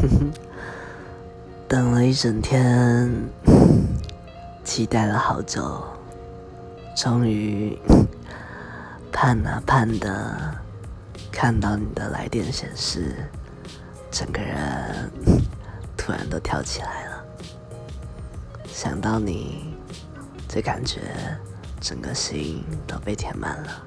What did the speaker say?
哼哼，等了一整天，期待了好久，终于 盼啊盼的看到你的来电显示，整个人突然都跳起来了。想到你，就感觉整个心都被填满了。